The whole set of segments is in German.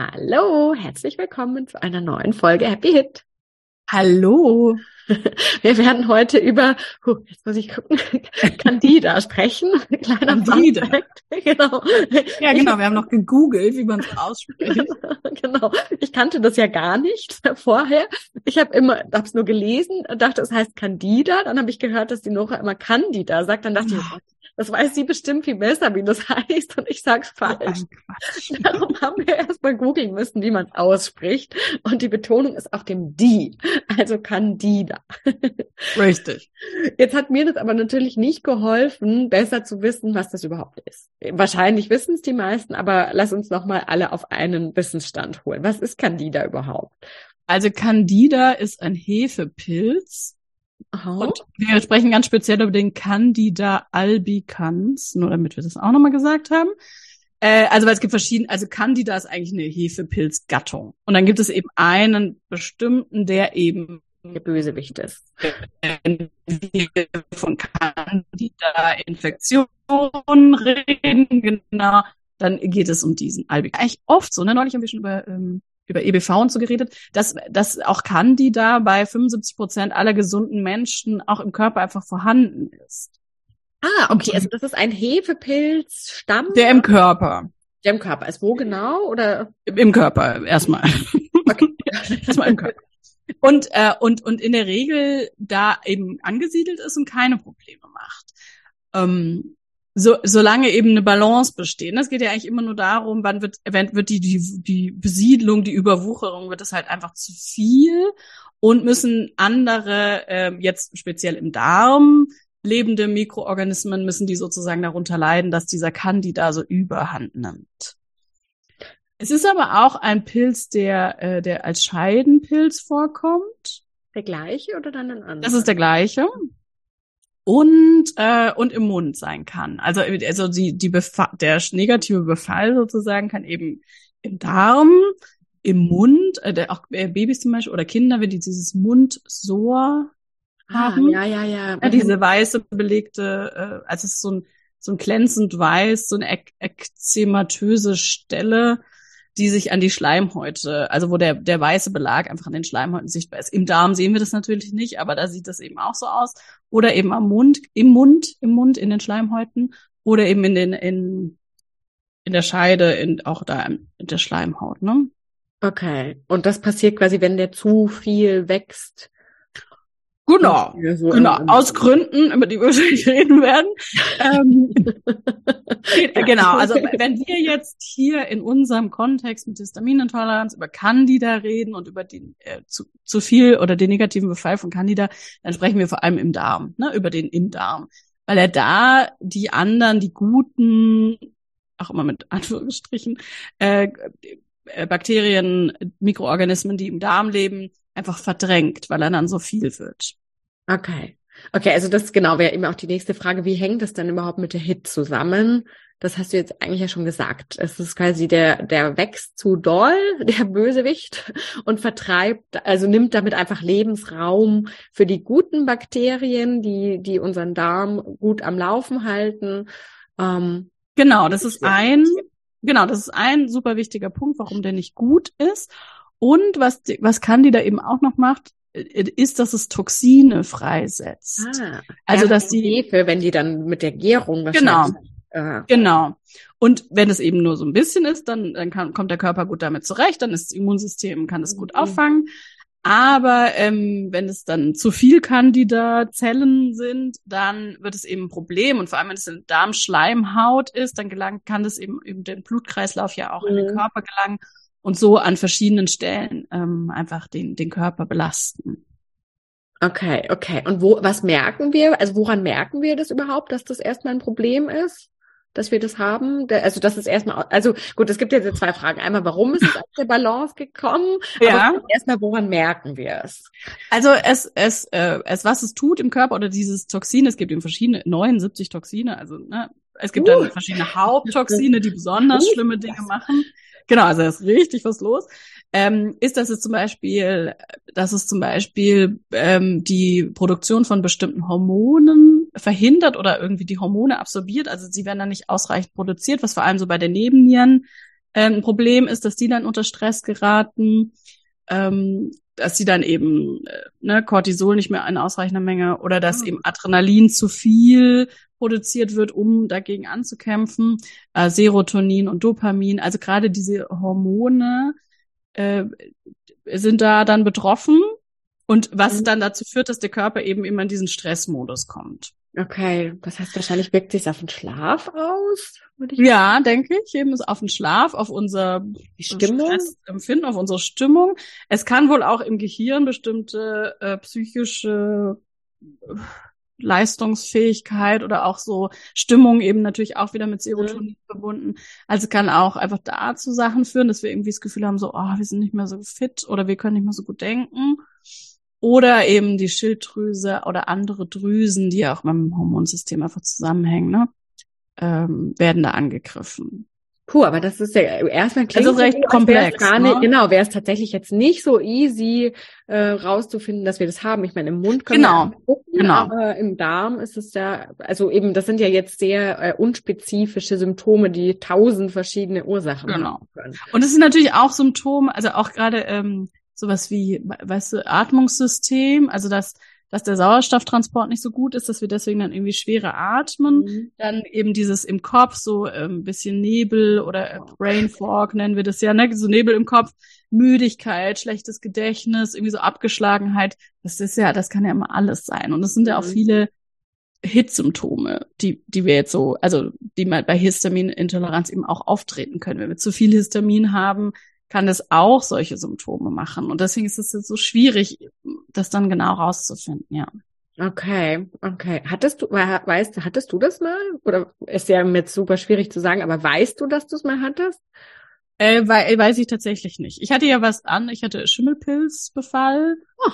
Hallo, herzlich willkommen zu einer neuen Folge Happy Hit. Hallo. Wir werden heute über, huh, jetzt muss ich gucken, Candida sprechen. Kleiner Candida. Genau. Ja, genau. Wir haben noch gegoogelt, wie man es ausspricht. genau. Ich kannte das ja gar nicht vorher. Ich habe immer, habe es nur gelesen, dachte, es heißt Candida. Dann habe ich gehört, dass die Nora immer Candida sagt. Dann dachte ich, oh das weiß sie bestimmt viel besser, wie das heißt, und ich sag's falsch. Oh Darum haben wir erstmal googeln müssen, wie man es ausspricht. Und die Betonung ist auf dem die, also Candida. Richtig. Jetzt hat mir das aber natürlich nicht geholfen, besser zu wissen, was das überhaupt ist. Wahrscheinlich wissen es die meisten, aber lass uns nochmal alle auf einen Wissensstand holen. Was ist Candida überhaupt? Also Candida ist ein Hefepilz, Aha. Und wir sprechen ganz speziell über den Candida albicans, nur damit wir das auch nochmal gesagt haben. Äh, also weil es gibt verschiedene, also Candida ist eigentlich eine Hefepilzgattung. Und dann gibt es eben einen bestimmten, der eben der Bösewicht ist. Wenn wir von Candida-Infektionen reden, genau, dann geht es um diesen Albicans. Eigentlich oft so, ne? Neulich haben wir schon über ähm, über EBV und so geredet, dass, dass auch Candida bei 75 Prozent aller gesunden Menschen auch im Körper einfach vorhanden ist. Ah, okay, also das ist ein Hefepilzstamm. Der im Körper. Der im Körper ist wo genau oder? Im Körper erstmal. Okay. erstmal im Körper. Und, äh, und, und in der Regel da eben angesiedelt ist und keine Probleme macht. Ähm, so, solange eben eine Balance besteht. Es geht ja eigentlich immer nur darum, wann wird, wenn wird die, die, die Besiedlung, die Überwucherung, wird es halt einfach zu viel und müssen andere, äh, jetzt speziell im Darm, lebende Mikroorganismen müssen die sozusagen darunter leiden, dass dieser Candida so überhand nimmt. Es ist aber auch ein Pilz, der, äh, der als Scheidenpilz vorkommt. Der gleiche oder dann ein anderer? Das ist der gleiche und äh, und im Mund sein kann. Also also die die Befa der negative Befall sozusagen kann eben im Darm, im Mund, äh, der, auch äh, Babys zum Beispiel oder Kinder, wenn die dieses Mundsor ah, haben, ja ja ja, ja diese weiße belegte, äh, also es ist so ein so ein glänzend weiß, so eine ek ekzematöse Stelle, die sich an die Schleimhäute, also wo der, der weiße Belag einfach an den Schleimhäuten sichtbar ist. Im Darm sehen wir das natürlich nicht, aber da sieht das eben auch so aus. Oder eben am Mund, im Mund, im Mund, in den Schleimhäuten oder eben in den, in, in der Scheide, in, auch da in der Schleimhaut, ne? Okay. Und das passiert quasi, wenn der zu viel wächst Genau, so genau. Aus Gründen, über die wir wahrscheinlich reden werden. ähm, genau, also wenn wir jetzt hier in unserem Kontext mit Histaminintoleranz über Candida reden und über den äh, zu, zu viel oder den negativen Befall von Candida, dann sprechen wir vor allem im Darm, ne, über den im Darm. Weil er da die anderen, die guten, auch immer mit Anführungsstrichen, äh, äh Bakterien, Mikroorganismen, die im Darm leben, einfach verdrängt, weil er dann so viel wird. Okay. Okay, also das genau wäre eben auch die nächste Frage. Wie hängt das denn überhaupt mit der Hit zusammen? Das hast du jetzt eigentlich ja schon gesagt. Es ist quasi der, der wächst zu doll, der Bösewicht, und vertreibt, also nimmt damit einfach Lebensraum für die guten Bakterien, die, die unseren Darm gut am Laufen halten. Ähm, genau, das ist ein, genau, das ist ein super wichtiger Punkt, warum der nicht gut ist. Und was, was Candida eben auch noch macht, ist, dass es Toxine freisetzt. Ah, also dass die Hefe, wenn die dann mit der Gärung genau Ah. Genau. Und wenn es eben nur so ein bisschen ist, dann, dann kann, kommt der Körper gut damit zurecht, dann ist das Immunsystem, kann es gut mhm. auffangen. Aber ähm, wenn es dann zu viel Candida-Zellen sind, dann wird es eben ein Problem. Und vor allem, wenn es eine Darmschleimhaut ist, dann gelangt, kann das eben über den Blutkreislauf ja auch mhm. in den mhm. Körper gelangen und so an verschiedenen Stellen ähm, einfach den, den Körper belasten. Okay, okay. Und wo, was merken wir? Also woran merken wir das überhaupt, dass das erstmal ein Problem ist? Dass wir das haben? Also das ist erstmal, also gut, es gibt jetzt zwei Fragen. Einmal, warum ist es aus der Balance gekommen? Ja. Aber erstmal, woran merken wir es? Also es, es, äh, es, was es tut im Körper oder dieses Toxin, es gibt eben verschiedene, 79 Toxine, also ne, es gibt uh. dann verschiedene Haupttoxine, die besonders schlimme Dinge machen. Genau, also da ist richtig was los ähm, ist, dass es zum Beispiel, dass es zum Beispiel ähm, die Produktion von bestimmten Hormonen verhindert oder irgendwie die Hormone absorbiert. Also sie werden dann nicht ausreichend produziert, was vor allem so bei den Nebennieren äh, ein Problem ist, dass die dann unter Stress geraten. Ähm, dass sie dann eben äh, ne, Cortisol nicht mehr in ausreichender Menge oder dass ah. eben Adrenalin zu viel produziert wird, um dagegen anzukämpfen, äh, Serotonin und Dopamin, also gerade diese Hormone, äh, sind da dann betroffen und was mhm. dann dazu führt, dass der Körper eben immer in diesen Stressmodus kommt. Okay, das heißt wahrscheinlich wirkt sich auf den Schlaf aus? ja, denke ich, eben ist auf den Schlaf, auf unser Empfinden, auf unsere Stimmung. Es kann wohl auch im Gehirn bestimmte äh, psychische Leistungsfähigkeit oder auch so Stimmung eben natürlich auch wieder mit Serotonin mhm. verbunden. Also kann auch einfach dazu Sachen führen, dass wir irgendwie das Gefühl haben, so, oh, wir sind nicht mehr so fit oder wir können nicht mehr so gut denken. Oder eben die Schilddrüse oder andere Drüsen, die ja auch mit dem Hormonsystem einfach zusammenhängen, ne, ähm, werden da angegriffen. Puh, aber das ist ja erstmal klingt also recht so, komplex. Nicht, ne? Genau, wäre es tatsächlich jetzt nicht so easy äh, rauszufinden, dass wir das haben. Ich meine, im Mund können genau, wir gucken, genau. aber im Darm ist es ja, also eben, das sind ja jetzt sehr äh, unspezifische Symptome, die tausend verschiedene Ursachen genau. haben können. Und es sind natürlich auch Symptome, also auch gerade ähm, sowas wie, weißt du, Atmungssystem, also das dass der Sauerstofftransport nicht so gut ist, dass wir deswegen dann irgendwie schwerer atmen. Mhm. Dann eben dieses im Kopf, so ein ähm, bisschen Nebel oder äh, Brain Fog nennen wir das ja, ne? so Nebel im Kopf, Müdigkeit, schlechtes Gedächtnis, irgendwie so Abgeschlagenheit. Das ist ja, das kann ja immer alles sein. Und es sind ja auch mhm. viele Hitsymptome, die, die wir jetzt so, also die mal bei Histaminintoleranz eben auch auftreten können. Wenn wir zu viel Histamin haben, kann es auch solche Symptome machen. Und deswegen ist es jetzt so schwierig, das dann genau rauszufinden, ja. Okay, okay. Hattest du, weißt, hattest du das mal? Oder ist ja jetzt super schwierig zu sagen, aber weißt du, dass du es mal hattest? Äh, weil, weiß ich tatsächlich nicht. Ich hatte ja was an, ich hatte Schimmelpilzbefall. Oh,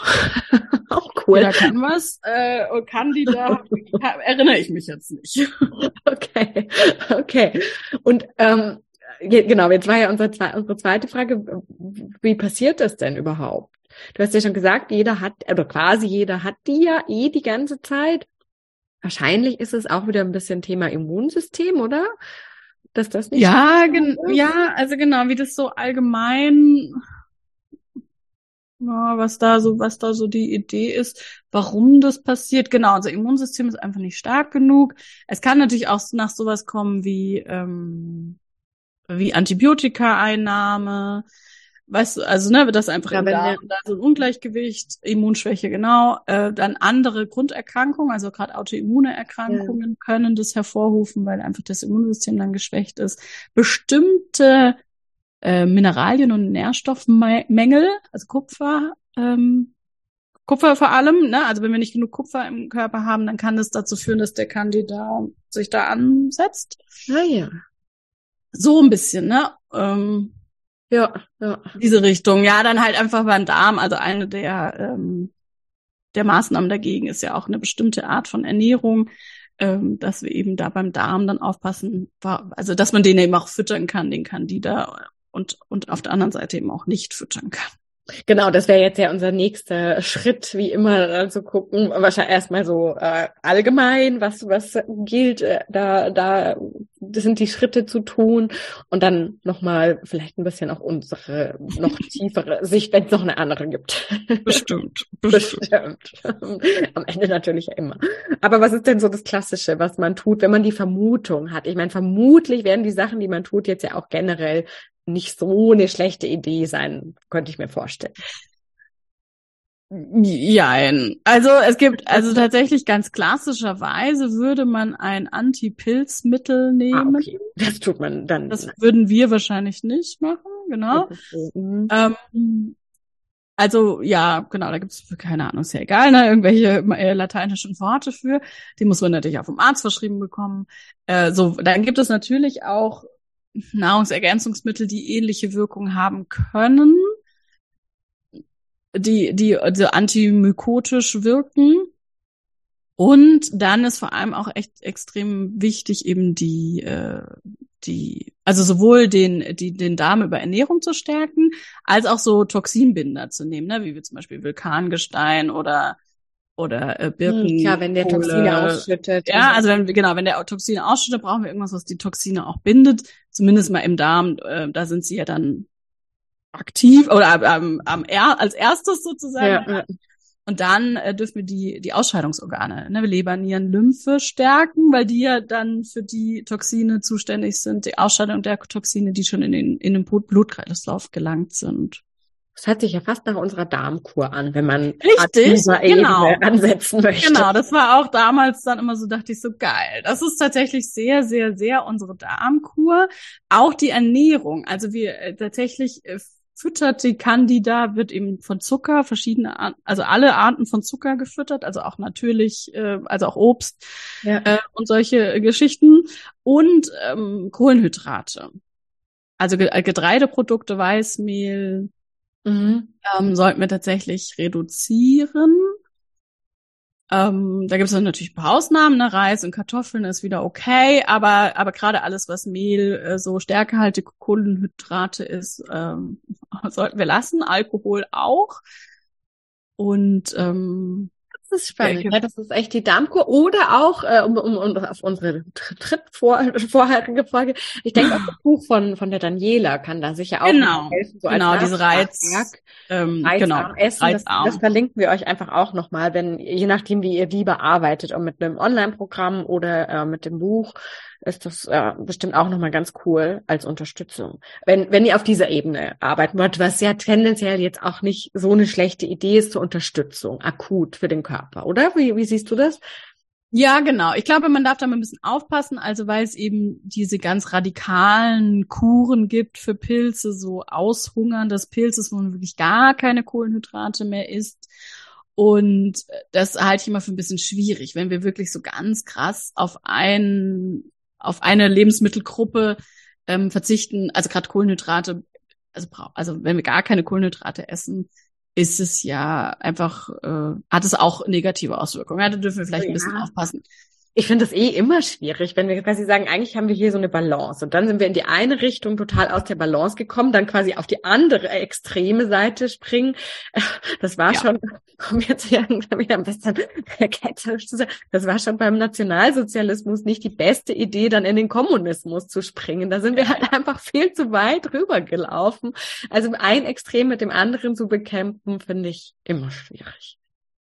auch cool. Da kann was. Äh, und Candida erinnere ich mich jetzt nicht. Okay, okay. Und ähm, genau, jetzt war ja unsere, unsere zweite Frage, wie passiert das denn überhaupt? Du hast ja schon gesagt, jeder hat, oder quasi jeder hat die ja eh die ganze Zeit. Wahrscheinlich ist es auch wieder ein bisschen Thema Immunsystem, oder? Dass das nicht. Ja, ja, also genau, wie das so allgemein, ja, was da so, was da so die Idee ist, warum das passiert. Genau, unser Immunsystem ist einfach nicht stark genug. Es kann natürlich auch nach sowas kommen wie ähm, wie Antibiotika-Einnahme, weißt du, also ne, wird das einfach ja, im Darm, da so ein Ungleichgewicht, Immunschwäche, genau, äh, dann andere Grunderkrankungen, also gerade autoimmune Erkrankungen ja. können das hervorrufen, weil einfach das Immunsystem dann geschwächt ist. Bestimmte äh, Mineralien und Nährstoffmängel, also Kupfer, ähm, Kupfer vor allem, ne? Also wenn wir nicht genug Kupfer im Körper haben, dann kann das dazu führen, dass der Candida sich da ansetzt. Ah, ja. So ein bisschen, ne? Ähm, ja, ja. Diese Richtung. Ja, dann halt einfach beim Darm. Also eine der, ähm, der Maßnahmen dagegen ist ja auch eine bestimmte Art von Ernährung, ähm, dass wir eben da beim Darm dann aufpassen, also dass man den eben auch füttern kann, den Candida und, und auf der anderen Seite eben auch nicht füttern kann. Genau, das wäre jetzt ja unser nächster Schritt, wie immer dann zu gucken, wahrscheinlich erstmal so äh, allgemein, was was gilt äh, da da sind die Schritte zu tun und dann nochmal vielleicht ein bisschen auch unsere noch tiefere Sicht, wenn es noch eine andere gibt. Bestimmt. Bestimmt. Am Ende natürlich ja immer. Aber was ist denn so das Klassische, was man tut, wenn man die Vermutung hat? Ich meine, vermutlich werden die Sachen, die man tut, jetzt ja auch generell nicht so eine schlechte Idee sein, könnte ich mir vorstellen. Jein. Also es gibt, also tatsächlich ganz klassischerweise würde man ein Anti-Pilz-Mittel nehmen. Ah, okay. Das tut man dann. Das würden wir wahrscheinlich nicht machen, genau. Mhm. Ähm, also ja, genau, da gibt es, keine Ahnung, ist ja egal, ne, irgendwelche äh, lateinischen Worte für. Die muss man natürlich auch vom Arzt verschrieben bekommen. Äh, so, dann gibt es natürlich auch Nahrungsergänzungsmittel, die ähnliche Wirkung haben können die, die also antimykotisch wirken. Und dann ist vor allem auch echt extrem wichtig, eben die, äh, die, also sowohl den, die, den Darm über Ernährung zu stärken, als auch so Toxinbinder zu nehmen, ne? wie wir zum Beispiel Vulkangestein oder oder äh, Birken. Ja, wenn der Toxine ausschüttet. Ja, also wenn, genau, wenn der Toxine ausschüttet, brauchen wir irgendwas, was die Toxine auch bindet. Zumindest mal im Darm, äh, da sind sie ja dann aktiv oder ähm, am er, als erstes sozusagen. Ja, ja. Und dann äh, dürfen wir die, die Ausscheidungsorgane, ne, Leber, Nieren, Lymphe stärken, weil die ja dann für die Toxine zuständig sind, die Ausscheidung der Toxine, die schon in den, in den Blutkreislauf gelangt sind. Das hört sich ja fast nach unserer Darmkur an, wenn man Richtig, genau. Ebene ansetzen möchte. Genau, das war auch damals dann immer so, dachte ich so geil. Das ist tatsächlich sehr, sehr, sehr unsere Darmkur. Auch die Ernährung. Also wir äh, tatsächlich äh, füttert die Candida, wird eben von Zucker, verschiedene Arten, also alle Arten von Zucker gefüttert, also auch natürlich, äh, also auch Obst ja. äh, und solche Geschichten und ähm, Kohlenhydrate. Also Getreideprodukte, Weißmehl mhm. ähm, sollten wir tatsächlich reduzieren. Ähm, da gibt es natürlich ein paar Ausnahmen, ne? Reis und Kartoffeln ist wieder okay, aber aber gerade alles, was Mehl, äh, so stärkehaltige Kohlenhydrate ist, ähm, sollten wir lassen. Alkohol auch. Und ähm, das ist spannend. Ja, das ist echt die Darmkur. Oder auch, äh, um, um, um auf unsere Tritt vor, vorherige Folge, ich denke auch das Buch von, von der Daniela kann da sicher auch genau, helfen. So genau, diese Reiz, ähm, genau, Essen. Das, das, verlinken wir euch einfach auch nochmal, wenn, je nachdem, wie ihr lieber arbeitet, ob mit einem Online-Programm oder äh, mit dem Buch, ist das äh, bestimmt auch nochmal ganz cool als Unterstützung. Wenn, wenn ihr auf dieser Ebene arbeiten wollt, was ja tendenziell jetzt auch nicht so eine schlechte Idee ist zur Unterstützung, akut für den Körper, oder? Wie, wie siehst du das? Ja, genau. Ich glaube, man darf da mal ein bisschen aufpassen, also weil es eben diese ganz radikalen Kuren gibt für Pilze, so Aushungern des Pilzes, wo man wirklich gar keine Kohlenhydrate mehr isst. Und das halte ich immer für ein bisschen schwierig, wenn wir wirklich so ganz krass auf ein, auf eine Lebensmittelgruppe ähm, verzichten, also gerade Kohlenhydrate, also, also wenn wir gar keine Kohlenhydrate essen, ist es ja einfach, äh, hat es auch negative Auswirkungen. Ja, da dürfen wir vielleicht ja. ein bisschen aufpassen. Ich finde das eh immer schwierig, wenn wir quasi sagen, eigentlich haben wir hier so eine Balance und dann sind wir in die eine Richtung total aus der Balance gekommen, dann quasi auf die andere extreme Seite springen. Das war ja. schon, komm jetzt wieder, ein bisschen ketzerisch zu sagen, das war schon beim Nationalsozialismus nicht die beste Idee, dann in den Kommunismus zu springen. Da sind wir halt einfach viel zu weit rübergelaufen. Also ein Extrem mit dem anderen zu bekämpfen, finde ich immer schwierig.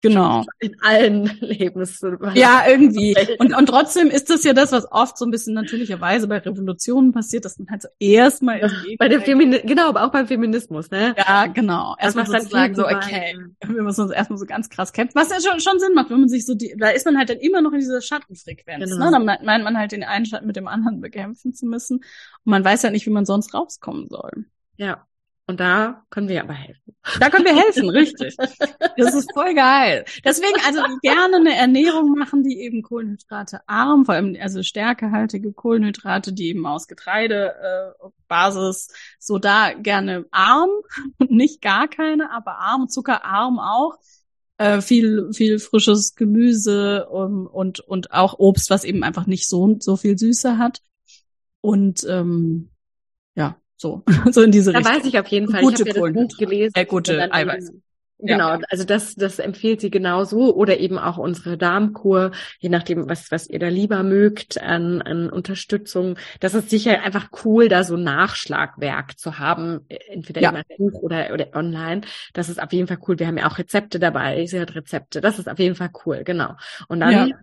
Genau. In allen Lebens. Ja, irgendwie. Und, und trotzdem ist das ja das, was oft so ein bisschen natürlicherweise bei Revolutionen passiert, dass man halt so erstmal ja, bei der Femini genau, aber auch beim Feminismus, ne? Ja, genau. Erstmal sozusagen so, okay, wir müssen uns erstmal so ganz krass kämpfen, was ja schon, schon Sinn macht, wenn man sich so die, da ist man halt dann immer noch in dieser Schattenfrequenz, genau. ne? Dann meint man halt den einen Schatten mit dem anderen bekämpfen zu müssen und man weiß ja nicht, wie man sonst rauskommen soll. Ja. Und da können wir aber helfen. Da können wir helfen, richtig. Das ist voll geil. Deswegen also gerne eine Ernährung machen, die eben Kohlenhydrate arm, vor allem also stärkehaltige Kohlenhydrate, die eben aus Getreidebasis, äh, so da gerne arm, nicht gar keine, aber arm, zuckerarm auch. Äh, viel viel frisches Gemüse und, und und auch Obst, was eben einfach nicht so so viel Süße hat. Und ähm, ja, so, so in diese da Richtung. Da weiß ich auf jeden Fall. Gute ich habe ja das Buch gelesen. Äh, gute Eiweiß. Genau, ja. also das, das empfiehlt sie genauso oder eben auch unsere Darmkur, je nachdem, was, was ihr da lieber mögt an, an Unterstützung. Das ist sicher einfach cool, da so Nachschlagwerk zu haben, entweder ja. im Buch oder, oder online. Das ist auf jeden Fall cool. Wir haben ja auch Rezepte dabei, sie hat Rezepte. Das ist auf jeden Fall cool, genau. Und dann ja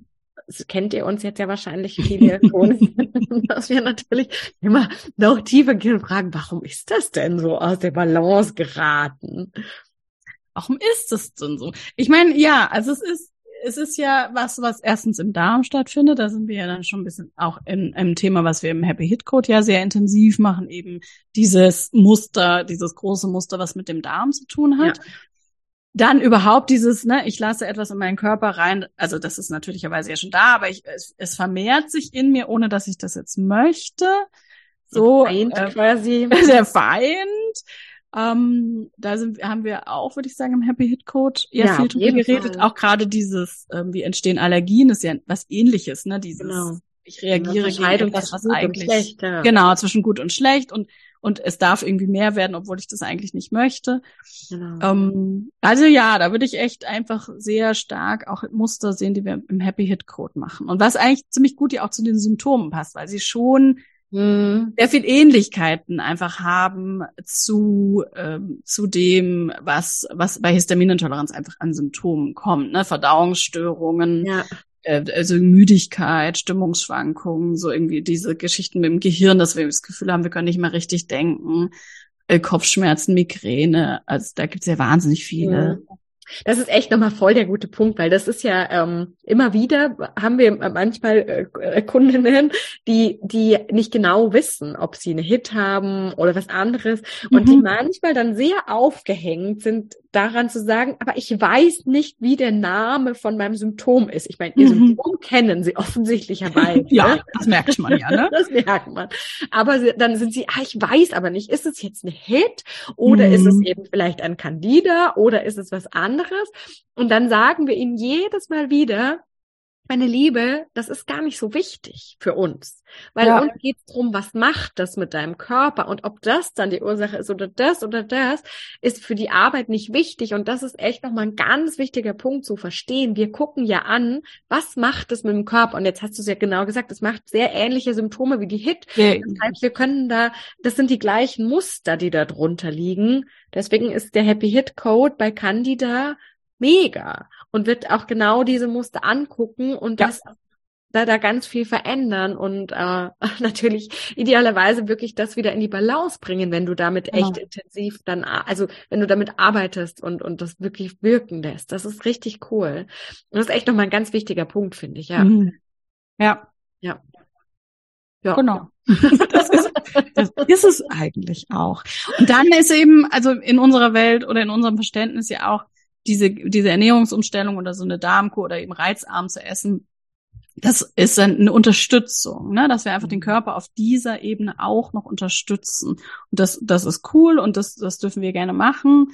kennt ihr uns jetzt ja wahrscheinlich viele schon, dass wir natürlich immer noch tiefer gehen und fragen, warum ist das denn so aus der Balance geraten? Warum ist das denn so? Ich meine, ja, also es ist es ist ja was, was erstens im Darm stattfindet. Da sind wir ja dann schon ein bisschen auch in, im Thema, was wir im Happy Hit Code ja sehr intensiv machen, eben dieses Muster, dieses große Muster, was mit dem Darm zu tun hat. Ja. Dann überhaupt dieses, ne, ich lasse etwas in meinen Körper rein, also das ist natürlicherweise ja schon da, aber ich, es, es vermehrt sich in mir, ohne dass ich das jetzt möchte. So Feind äh, quasi. Der Feind. Ähm, da sind, haben wir auch, würde ich sagen, im Happy Hit Code eher ja, viel drüber geredet. Fall. Auch gerade dieses, ähm, wie entstehen Allergien, ist ja was ähnliches, ne? Dieses, genau. ich reagiere gegen etwas, was eigentlich, schlecht, ja. genau, zwischen gut und schlecht und und es darf irgendwie mehr werden, obwohl ich das eigentlich nicht möchte. Genau. Ähm, also ja, da würde ich echt einfach sehr stark auch Muster sehen, die wir im Happy Hit Code machen. Und was eigentlich ziemlich gut ja auch zu den Symptomen passt, weil sie schon mhm. sehr viel Ähnlichkeiten einfach haben zu ähm, zu dem, was was bei Histaminintoleranz einfach an Symptomen kommt, ne? Verdauungsstörungen, ja. Äh, also Müdigkeit, Stimmungsschwankungen, so irgendwie diese Geschichten mit dem Gehirn, dass wir das Gefühl haben, wir können nicht mehr richtig denken, äh, Kopfschmerzen, Migräne, also da gibt's ja wahnsinnig viele. Ja. Das ist echt nochmal voll der gute Punkt, weil das ist ja ähm, immer wieder haben wir manchmal äh, Kundinnen, die die nicht genau wissen, ob sie eine Hit haben oder was anderes und mhm. die manchmal dann sehr aufgehängt sind daran zu sagen, aber ich weiß nicht, wie der Name von meinem Symptom ist. Ich meine, ihr mhm. Symptom kennen sie offensichtlicherweise. ja, ne? das merkt man ja, ne? Das merkt man. Aber sie, dann sind sie, ah, ich weiß aber nicht, ist es jetzt eine Hit oder mhm. ist es mhm. eben vielleicht ein Candida oder ist es was anderes? Und dann sagen wir ihnen jedes Mal wieder, meine Liebe, das ist gar nicht so wichtig für uns. Weil ja. uns geht es darum, was macht das mit deinem Körper und ob das dann die Ursache ist oder das oder das, ist für die Arbeit nicht wichtig. Und das ist echt nochmal ein ganz wichtiger Punkt zu verstehen. Wir gucken ja an, was macht es mit dem Körper? Und jetzt hast du es ja genau gesagt, es macht sehr ähnliche Symptome wie die HIT. Ja. Das heißt, wir können da, das sind die gleichen Muster, die da drunter liegen. Deswegen ist der Happy Hit Code bei Candida mega und wird auch genau diese Muster angucken und das da, da ganz viel verändern und äh, natürlich idealerweise wirklich das wieder in die Balance bringen, wenn du damit echt ja. intensiv dann, also wenn du damit arbeitest und, und das wirklich wirken lässt. Das ist richtig cool. Und das ist echt nochmal ein ganz wichtiger Punkt, finde ich, ja. Mhm. Ja. Ja. Ja. Genau. das, ist, das ist es eigentlich auch. Und dann ist eben, also in unserer Welt oder in unserem Verständnis ja auch, diese, diese Ernährungsumstellung oder so eine Darmkur oder eben reizarm zu essen, das ist eine Unterstützung, ne? dass wir einfach den mhm. Körper auf dieser Ebene auch noch unterstützen. Und das, das ist cool und das, das dürfen wir gerne machen.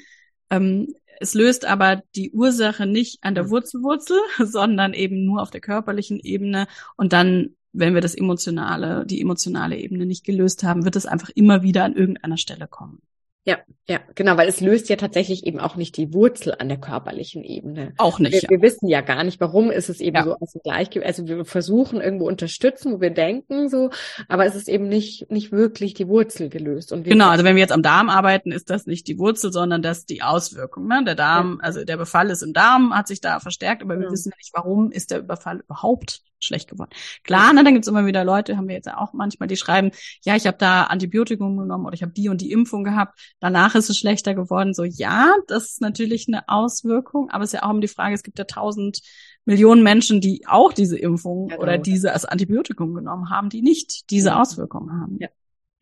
Ähm, es löst aber die Ursache nicht an der mhm. Wurzelwurzel, sondern eben nur auf der körperlichen Ebene. Und dann, wenn wir das emotionale, die emotionale Ebene nicht gelöst haben, wird es einfach immer wieder an irgendeiner Stelle kommen. Ja, ja, genau, weil es löst ja tatsächlich eben auch nicht die Wurzel an der körperlichen Ebene. Auch nicht. Wir, ja. wir wissen ja gar nicht, warum ist es eben ja. so aus dem Gleichgewicht. Also wir versuchen irgendwo unterstützen, wo wir denken so, aber es ist eben nicht nicht wirklich die Wurzel gelöst. Und genau, also wenn wir jetzt am Darm arbeiten, ist das nicht die Wurzel, sondern das die Auswirkung. Ne? Der Darm, ja. also der Befall ist im Darm, hat sich da verstärkt, aber wir wissen ja nicht, warum ist der Überfall überhaupt schlecht geworden. Klar, ne, dann gibt's immer wieder Leute, haben wir jetzt auch manchmal, die schreiben, ja, ich habe da Antibiotikum genommen oder ich habe die und die Impfung gehabt, danach ist es schlechter geworden. So, ja, das ist natürlich eine Auswirkung, aber es ist ja auch immer die Frage, es gibt ja tausend Millionen Menschen, die auch diese Impfung genau. oder diese als Antibiotikum genommen haben, die nicht diese ja. Auswirkungen haben. Ja,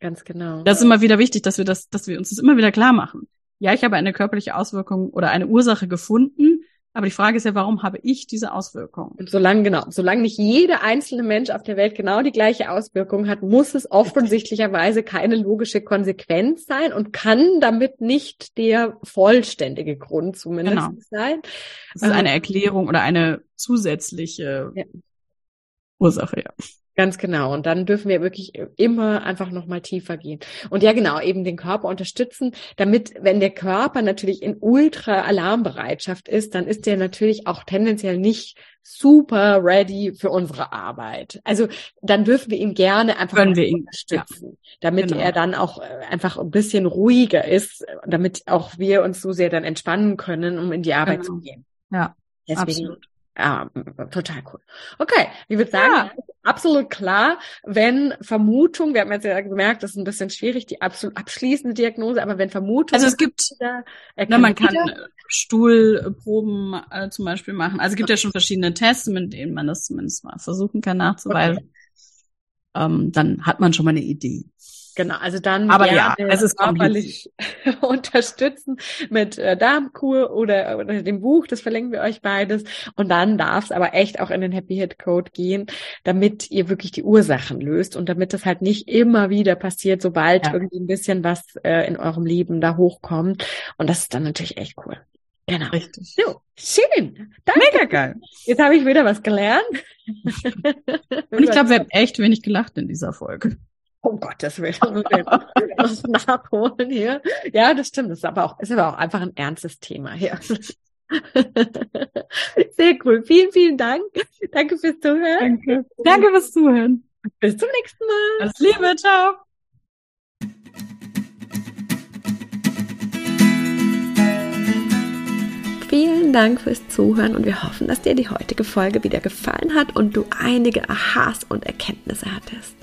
ganz genau. Das ist immer wieder wichtig, dass wir das, dass wir uns das immer wieder klar machen. Ja, ich habe eine körperliche Auswirkung oder eine Ursache gefunden, aber die Frage ist ja, warum habe ich diese Auswirkung? Und solange, genau, solange nicht jeder einzelne Mensch auf der Welt genau die gleiche Auswirkung hat, muss es offensichtlicherweise keine logische Konsequenz sein und kann damit nicht der vollständige Grund zumindest genau. sein. Das ist eine ähm, Erklärung oder eine zusätzliche ja. Ursache, ja. Ganz genau. Und dann dürfen wir wirklich immer einfach nochmal tiefer gehen. Und ja, genau, eben den Körper unterstützen, damit, wenn der Körper natürlich in Ultra-Alarmbereitschaft ist, dann ist der natürlich auch tendenziell nicht super ready für unsere Arbeit. Also dann dürfen wir ihn gerne einfach Können wir ihn, unterstützen, ja. damit genau. er dann auch äh, einfach ein bisschen ruhiger ist, damit auch wir uns so sehr dann entspannen können, um in die Arbeit genau. zu gehen. Ja. Deswegen absolut. Ja, total cool. Okay, ich würde sagen, ja. absolut klar, wenn Vermutung, wir haben jetzt ja gemerkt, das ist ein bisschen schwierig, die absolut abschließende Diagnose, aber wenn Vermutung. Also es gibt, wieder, na, man kann wieder, Stuhlproben äh, zum Beispiel machen. Also es gibt okay. ja schon verschiedene Tests, mit denen man das zumindest mal versuchen kann nachzuweisen. Okay. Ähm, dann hat man schon mal eine Idee. Genau, also dann aber ja, es ist körperlich unterstützen mit äh, Darmkur oder, oder dem Buch, das verlinken wir euch beides. Und dann darf es aber echt auch in den Happy Hit Code gehen, damit ihr wirklich die Ursachen löst und damit das halt nicht immer wieder passiert, sobald ja. irgendwie ein bisschen was äh, in eurem Leben da hochkommt. Und das ist dann natürlich echt cool. Genau. Richtig. So, schön. Danke. Mega geil. Jetzt habe ich wieder was gelernt. Und ich glaube, wir haben echt wenig gelacht in dieser Folge. Um Gottes Willen, was nachholen hier. Ja, das stimmt. Das ist aber auch, ist aber auch einfach ein ernstes Thema hier. Sehr cool. Vielen, vielen Dank. Danke fürs Zuhören. Danke. Danke fürs Zuhören. Bis zum nächsten Mal. Alles Liebe. Ciao. Vielen Dank fürs Zuhören und wir hoffen, dass dir die heutige Folge wieder gefallen hat und du einige Aha's und Erkenntnisse hattest.